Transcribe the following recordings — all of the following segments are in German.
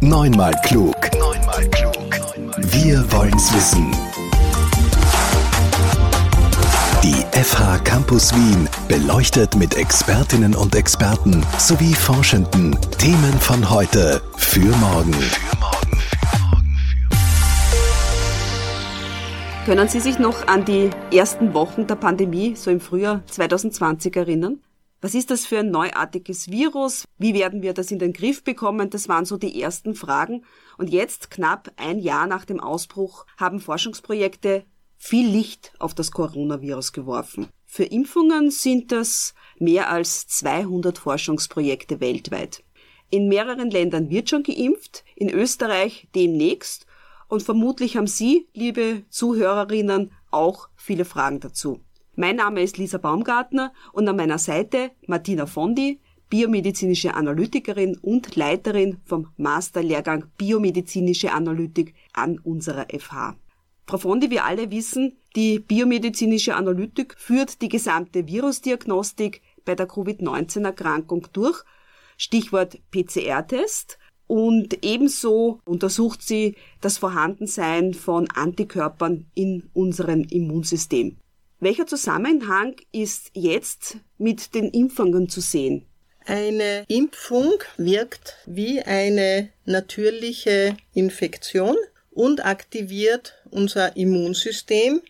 Neunmal klug. Neunmal klug. Wir wollen's wissen. Die FH Campus Wien beleuchtet mit Expertinnen und Experten sowie Forschenden Themen von heute für morgen. Können Sie sich noch an die ersten Wochen der Pandemie, so im Frühjahr 2020 erinnern? Was ist das für ein neuartiges Virus? Wie werden wir das in den Griff bekommen? Das waren so die ersten Fragen. Und jetzt, knapp ein Jahr nach dem Ausbruch, haben Forschungsprojekte viel Licht auf das Coronavirus geworfen. Für Impfungen sind das mehr als 200 Forschungsprojekte weltweit. In mehreren Ländern wird schon geimpft, in Österreich demnächst und vermutlich haben Sie, liebe Zuhörerinnen, auch viele Fragen dazu. Mein Name ist Lisa Baumgartner und an meiner Seite Martina Fondi, biomedizinische Analytikerin und Leiterin vom Masterlehrgang Biomedizinische Analytik an unserer FH. Frau Fondi, wir alle wissen, die biomedizinische Analytik führt die gesamte Virusdiagnostik bei der Covid-19-Erkrankung durch. Stichwort PCR-Test. Und ebenso untersucht sie das Vorhandensein von Antikörpern in unserem Immunsystem. Welcher Zusammenhang ist jetzt mit den Impfungen zu sehen? Eine Impfung wirkt wie eine natürliche Infektion und aktiviert unser Immunsystem,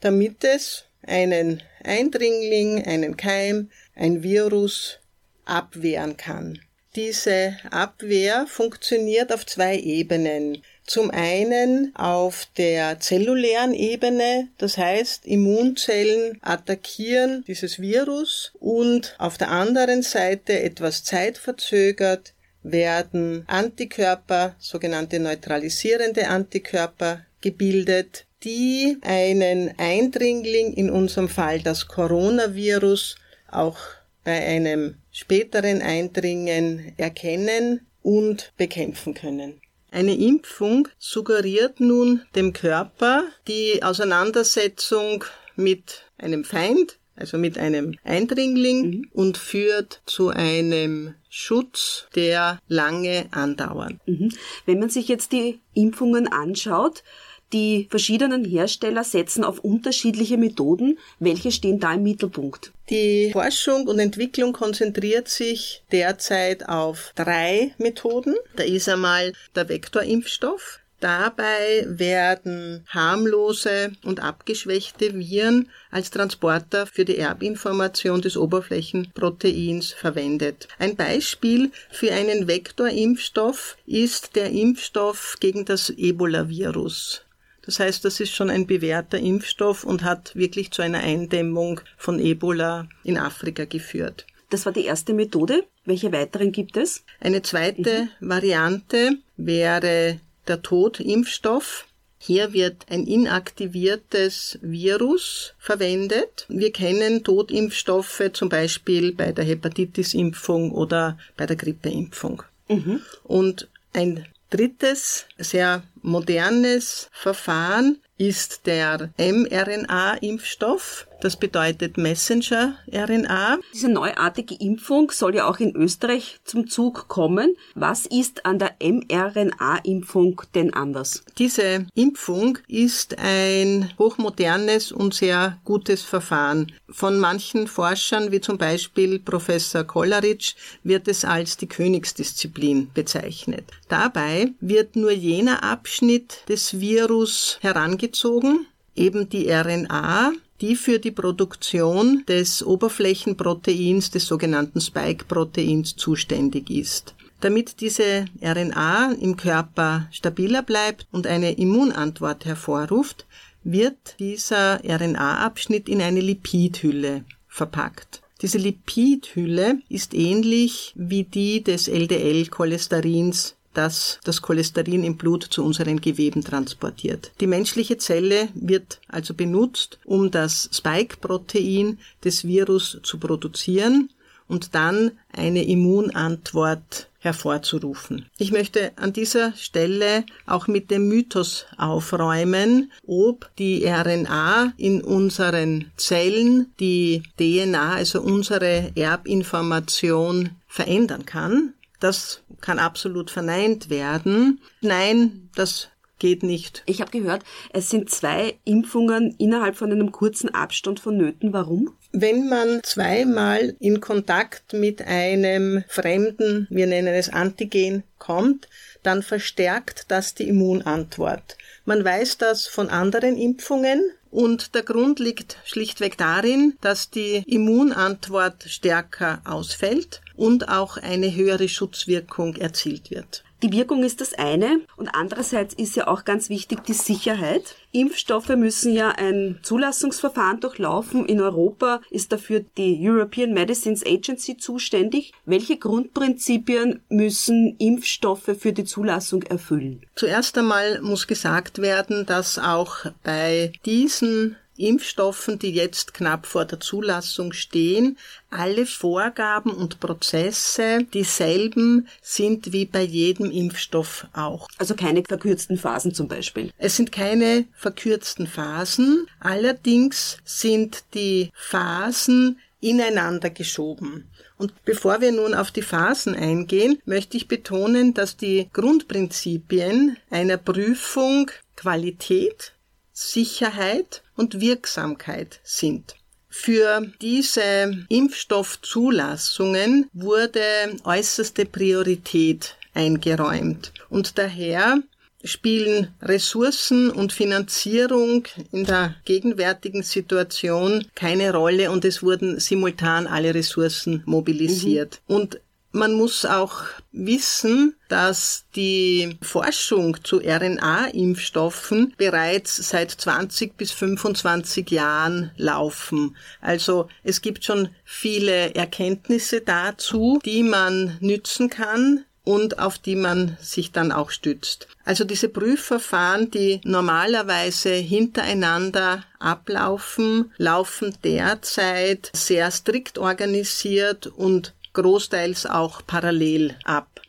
damit es einen Eindringling, einen Keim, ein Virus abwehren kann. Diese Abwehr funktioniert auf zwei Ebenen. Zum einen auf der zellulären Ebene, das heißt Immunzellen attackieren dieses Virus und auf der anderen Seite etwas zeitverzögert werden Antikörper, sogenannte neutralisierende Antikörper gebildet, die einen Eindringling, in unserem Fall das Coronavirus, auch bei einem späteren Eindringen erkennen und bekämpfen können. Eine Impfung suggeriert nun dem Körper die Auseinandersetzung mit einem Feind, also mit einem Eindringling mhm. und führt zu einem Schutz, der lange andauert. Mhm. Wenn man sich jetzt die Impfungen anschaut, die verschiedenen Hersteller setzen auf unterschiedliche Methoden. Welche stehen da im Mittelpunkt? Die Forschung und Entwicklung konzentriert sich derzeit auf drei Methoden. Da ist einmal der Vektorimpfstoff. Dabei werden harmlose und abgeschwächte Viren als Transporter für die Erbinformation des Oberflächenproteins verwendet. Ein Beispiel für einen Vektorimpfstoff ist der Impfstoff gegen das Ebola-Virus. Das heißt, das ist schon ein bewährter Impfstoff und hat wirklich zu einer Eindämmung von Ebola in Afrika geführt. Das war die erste Methode. Welche weiteren gibt es? Eine zweite mhm. Variante wäre der Totimpfstoff. Hier wird ein inaktiviertes Virus verwendet. Wir kennen Totimpfstoffe zum Beispiel bei der Hepatitisimpfung oder bei der Grippeimpfung. Mhm. Und ein drittes, sehr modernes Verfahren ist der mRNA-Impfstoff. Das bedeutet Messenger-RNA. Diese neuartige Impfung soll ja auch in Österreich zum Zug kommen. Was ist an der mRNA-Impfung denn anders? Diese Impfung ist ein hochmodernes und sehr gutes Verfahren. Von manchen Forschern, wie zum Beispiel Professor Kolleritsch, wird es als die Königsdisziplin bezeichnet. Dabei wird nur jener Abschnitt des Virus herangezogen, eben die RNA, die für die Produktion des Oberflächenproteins, des sogenannten Spike-Proteins zuständig ist. Damit diese RNA im Körper stabiler bleibt und eine Immunantwort hervorruft, wird dieser RNA-Abschnitt in eine Lipidhülle verpackt. Diese Lipidhülle ist ähnlich wie die des LDL-Cholesterins das das Cholesterin im Blut zu unseren Geweben transportiert. Die menschliche Zelle wird also benutzt, um das Spike-Protein des Virus zu produzieren und dann eine Immunantwort hervorzurufen. Ich möchte an dieser Stelle auch mit dem Mythos aufräumen, ob die RNA in unseren Zellen die DNA, also unsere Erbinformation verändern kann. Das kann absolut verneint werden. Nein, das geht nicht. Ich habe gehört, es sind zwei Impfungen innerhalb von einem kurzen Abstand vonnöten. Warum? Wenn man zweimal in Kontakt mit einem fremden, wir nennen es Antigen, kommt, dann verstärkt das die Immunantwort. Man weiß das von anderen Impfungen und der Grund liegt schlichtweg darin, dass die Immunantwort stärker ausfällt und auch eine höhere Schutzwirkung erzielt wird. Die Wirkung ist das eine und andererseits ist ja auch ganz wichtig die Sicherheit. Impfstoffe müssen ja ein Zulassungsverfahren durchlaufen. In Europa ist dafür die European Medicines Agency zuständig. Welche Grundprinzipien müssen Impfstoffe für die Zulassung erfüllen? Zuerst einmal muss gesagt werden, dass auch bei diesen Impfstoffen, die jetzt knapp vor der Zulassung stehen, alle Vorgaben und Prozesse dieselben sind wie bei jedem Impfstoff auch. Also keine verkürzten Phasen zum Beispiel. Es sind keine verkürzten Phasen, allerdings sind die Phasen ineinander geschoben. Und bevor wir nun auf die Phasen eingehen, möchte ich betonen, dass die Grundprinzipien einer Prüfung Qualität, Sicherheit und Wirksamkeit sind. Für diese Impfstoffzulassungen wurde äußerste Priorität eingeräumt und daher spielen Ressourcen und Finanzierung in der gegenwärtigen Situation keine Rolle und es wurden simultan alle Ressourcen mobilisiert. Mhm. Und man muss auch wissen, dass die Forschung zu RNA-Impfstoffen bereits seit 20 bis 25 Jahren laufen. Also es gibt schon viele Erkenntnisse dazu, die man nützen kann und auf die man sich dann auch stützt. Also diese Prüfverfahren, die normalerweise hintereinander ablaufen, laufen derzeit sehr strikt organisiert und großteils auch parallel ab.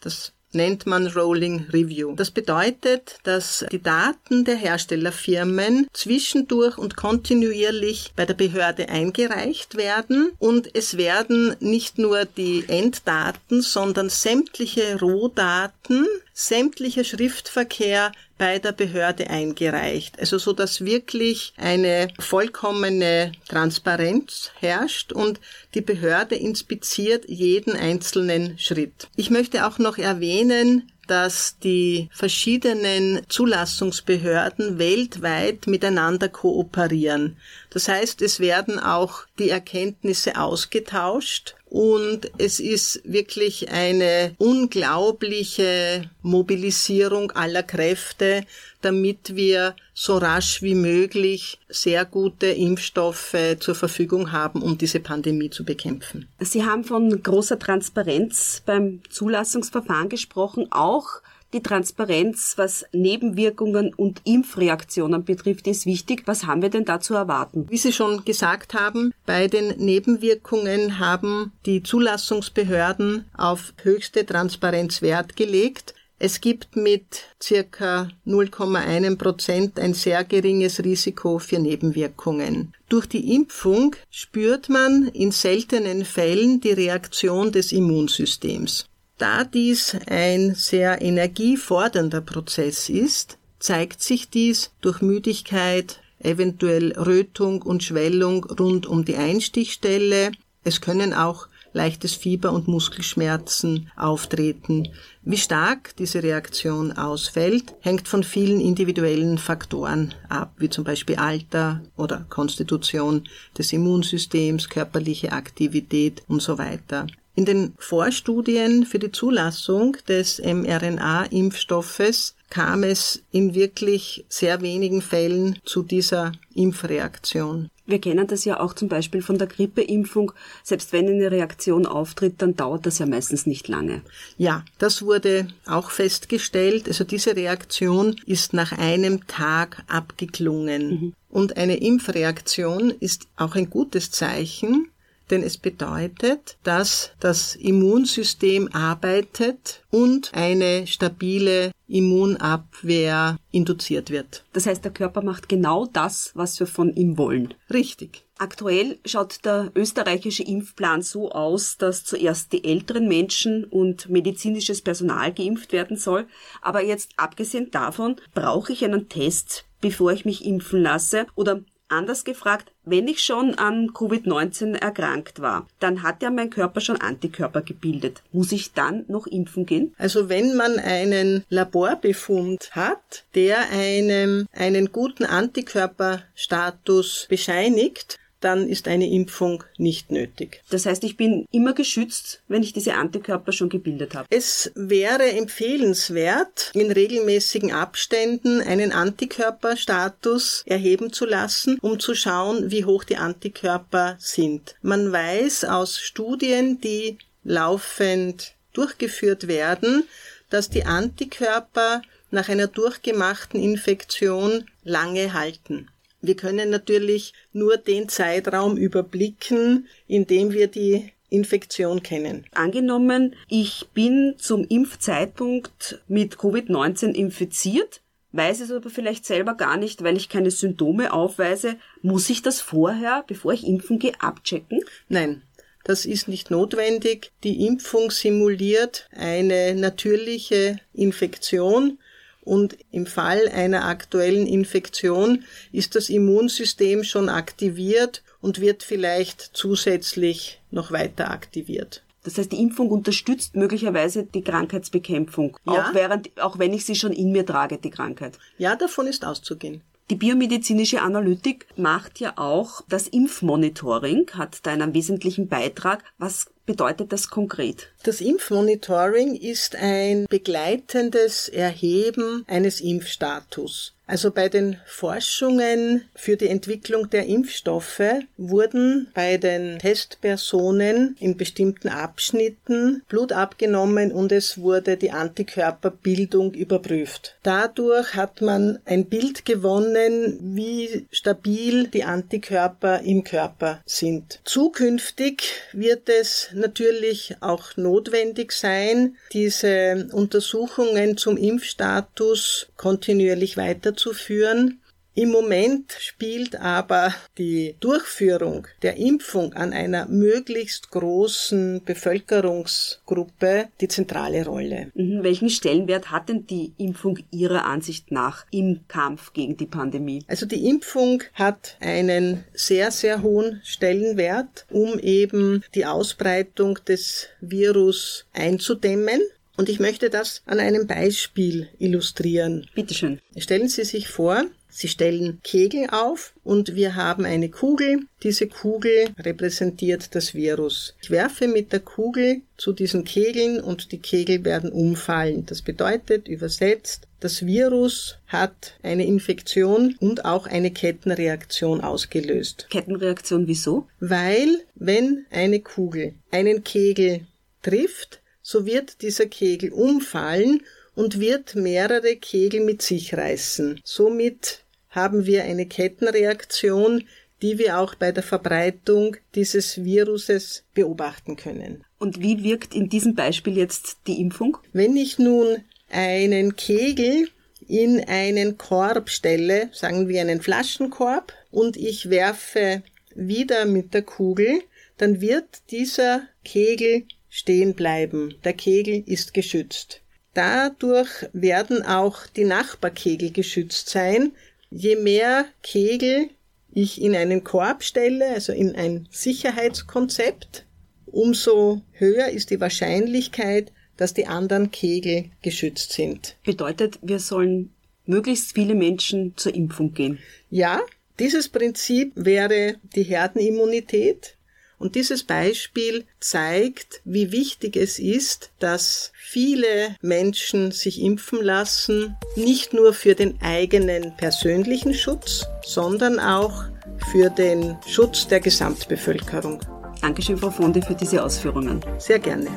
Das nennt man Rolling Review. Das bedeutet, dass die Daten der Herstellerfirmen zwischendurch und kontinuierlich bei der Behörde eingereicht werden und es werden nicht nur die Enddaten, sondern sämtliche Rohdaten, sämtlicher Schriftverkehr bei der Behörde eingereicht. Also so, dass wirklich eine vollkommene Transparenz herrscht und die Behörde inspiziert jeden einzelnen Schritt. Ich möchte auch noch erwähnen, dass die verschiedenen Zulassungsbehörden weltweit miteinander kooperieren. Das heißt, es werden auch die Erkenntnisse ausgetauscht und es ist wirklich eine unglaubliche Mobilisierung aller Kräfte, damit wir so rasch wie möglich sehr gute Impfstoffe zur Verfügung haben, um diese Pandemie zu bekämpfen. Sie haben von großer Transparenz beim Zulassungsverfahren gesprochen, auch die Transparenz, was Nebenwirkungen und Impfreaktionen betrifft, ist wichtig. Was haben wir denn da zu erwarten? Wie Sie schon gesagt haben, bei den Nebenwirkungen haben die Zulassungsbehörden auf höchste Transparenz Wert gelegt. Es gibt mit circa 0,1 Prozent ein sehr geringes Risiko für Nebenwirkungen. Durch die Impfung spürt man in seltenen Fällen die Reaktion des Immunsystems. Da dies ein sehr energiefordernder Prozess ist, zeigt sich dies durch Müdigkeit, eventuell Rötung und Schwellung rund um die Einstichstelle. Es können auch leichtes Fieber und Muskelschmerzen auftreten. Wie stark diese Reaktion ausfällt, hängt von vielen individuellen Faktoren ab, wie zum Beispiel Alter oder Konstitution des Immunsystems, körperliche Aktivität und so weiter. In den Vorstudien für die Zulassung des mRNA-Impfstoffes kam es in wirklich sehr wenigen Fällen zu dieser Impfreaktion. Wir kennen das ja auch zum Beispiel von der Grippeimpfung. Selbst wenn eine Reaktion auftritt, dann dauert das ja meistens nicht lange. Ja, das wurde auch festgestellt. Also diese Reaktion ist nach einem Tag abgeklungen. Mhm. Und eine Impfreaktion ist auch ein gutes Zeichen, denn es bedeutet, dass das Immunsystem arbeitet und eine stabile Immunabwehr induziert wird. Das heißt, der Körper macht genau das, was wir von ihm wollen. Richtig. Aktuell schaut der österreichische Impfplan so aus, dass zuerst die älteren Menschen und medizinisches Personal geimpft werden soll. Aber jetzt abgesehen davon, brauche ich einen Test, bevor ich mich impfen lasse? Oder Anders gefragt, wenn ich schon an Covid-19 erkrankt war, dann hat ja mein Körper schon Antikörper gebildet. Muss ich dann noch impfen gehen? Also wenn man einen Laborbefund hat, der einem einen guten Antikörperstatus bescheinigt, dann ist eine Impfung nicht nötig. Das heißt, ich bin immer geschützt, wenn ich diese Antikörper schon gebildet habe. Es wäre empfehlenswert, in regelmäßigen Abständen einen Antikörperstatus erheben zu lassen, um zu schauen, wie hoch die Antikörper sind. Man weiß aus Studien, die laufend durchgeführt werden, dass die Antikörper nach einer durchgemachten Infektion lange halten. Wir können natürlich nur den Zeitraum überblicken, in dem wir die Infektion kennen. Angenommen, ich bin zum Impfzeitpunkt mit Covid-19 infiziert, weiß es aber vielleicht selber gar nicht, weil ich keine Symptome aufweise. Muss ich das vorher, bevor ich impfen gehe, abchecken? Nein. Das ist nicht notwendig. Die Impfung simuliert eine natürliche Infektion und im Fall einer aktuellen Infektion ist das Immunsystem schon aktiviert und wird vielleicht zusätzlich noch weiter aktiviert. Das heißt, die Impfung unterstützt möglicherweise die Krankheitsbekämpfung, ja. auch, während, auch wenn ich sie schon in mir trage, die Krankheit. Ja, davon ist auszugehen. Die biomedizinische Analytik macht ja auch das Impfmonitoring, hat da einen wesentlichen Beitrag. Was bedeutet das konkret? Das Impfmonitoring ist ein begleitendes Erheben eines Impfstatus. Also bei den Forschungen für die Entwicklung der Impfstoffe wurden bei den Testpersonen in bestimmten Abschnitten Blut abgenommen und es wurde die Antikörperbildung überprüft. Dadurch hat man ein Bild gewonnen, wie stabil die Antikörper im Körper sind. Zukünftig wird es natürlich auch notwendig sein, diese Untersuchungen zum Impfstatus kontinuierlich weiterzuführen. Im Moment spielt aber die Durchführung der Impfung an einer möglichst großen Bevölkerungsgruppe die zentrale Rolle. Mhm. Welchen Stellenwert hat denn die Impfung Ihrer Ansicht nach im Kampf gegen die Pandemie? Also die Impfung hat einen sehr, sehr hohen Stellenwert, um eben die Ausbreitung des Virus einzudämmen. Und ich möchte das an einem Beispiel illustrieren. Bitte schön. Stellen Sie sich vor, Sie stellen Kegel auf und wir haben eine Kugel. Diese Kugel repräsentiert das Virus. Ich werfe mit der Kugel zu diesen Kegeln und die Kegel werden umfallen. Das bedeutet übersetzt, das Virus hat eine Infektion und auch eine Kettenreaktion ausgelöst. Kettenreaktion wieso? Weil wenn eine Kugel einen Kegel trifft, so wird dieser Kegel umfallen und wird mehrere Kegel mit sich reißen. Somit haben wir eine Kettenreaktion, die wir auch bei der Verbreitung dieses Viruses beobachten können. Und wie wirkt in diesem Beispiel jetzt die Impfung? Wenn ich nun einen Kegel in einen Korb stelle, sagen wir einen Flaschenkorb, und ich werfe wieder mit der Kugel, dann wird dieser Kegel stehen bleiben. Der Kegel ist geschützt. Dadurch werden auch die Nachbarkegel geschützt sein, Je mehr Kegel ich in einen Korb stelle, also in ein Sicherheitskonzept, umso höher ist die Wahrscheinlichkeit, dass die anderen Kegel geschützt sind. Bedeutet, wir sollen möglichst viele Menschen zur Impfung gehen. Ja, dieses Prinzip wäre die Herdenimmunität. Und dieses Beispiel zeigt, wie wichtig es ist, dass viele Menschen sich impfen lassen, nicht nur für den eigenen persönlichen Schutz, sondern auch für den Schutz der Gesamtbevölkerung. Dankeschön, Frau Fonde, für diese Ausführungen. Sehr gerne.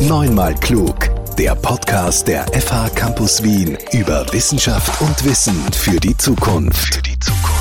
Neunmal klug. Der Podcast der FH Campus Wien über Wissenschaft und Wissen für die Zukunft. Für die Zukunft.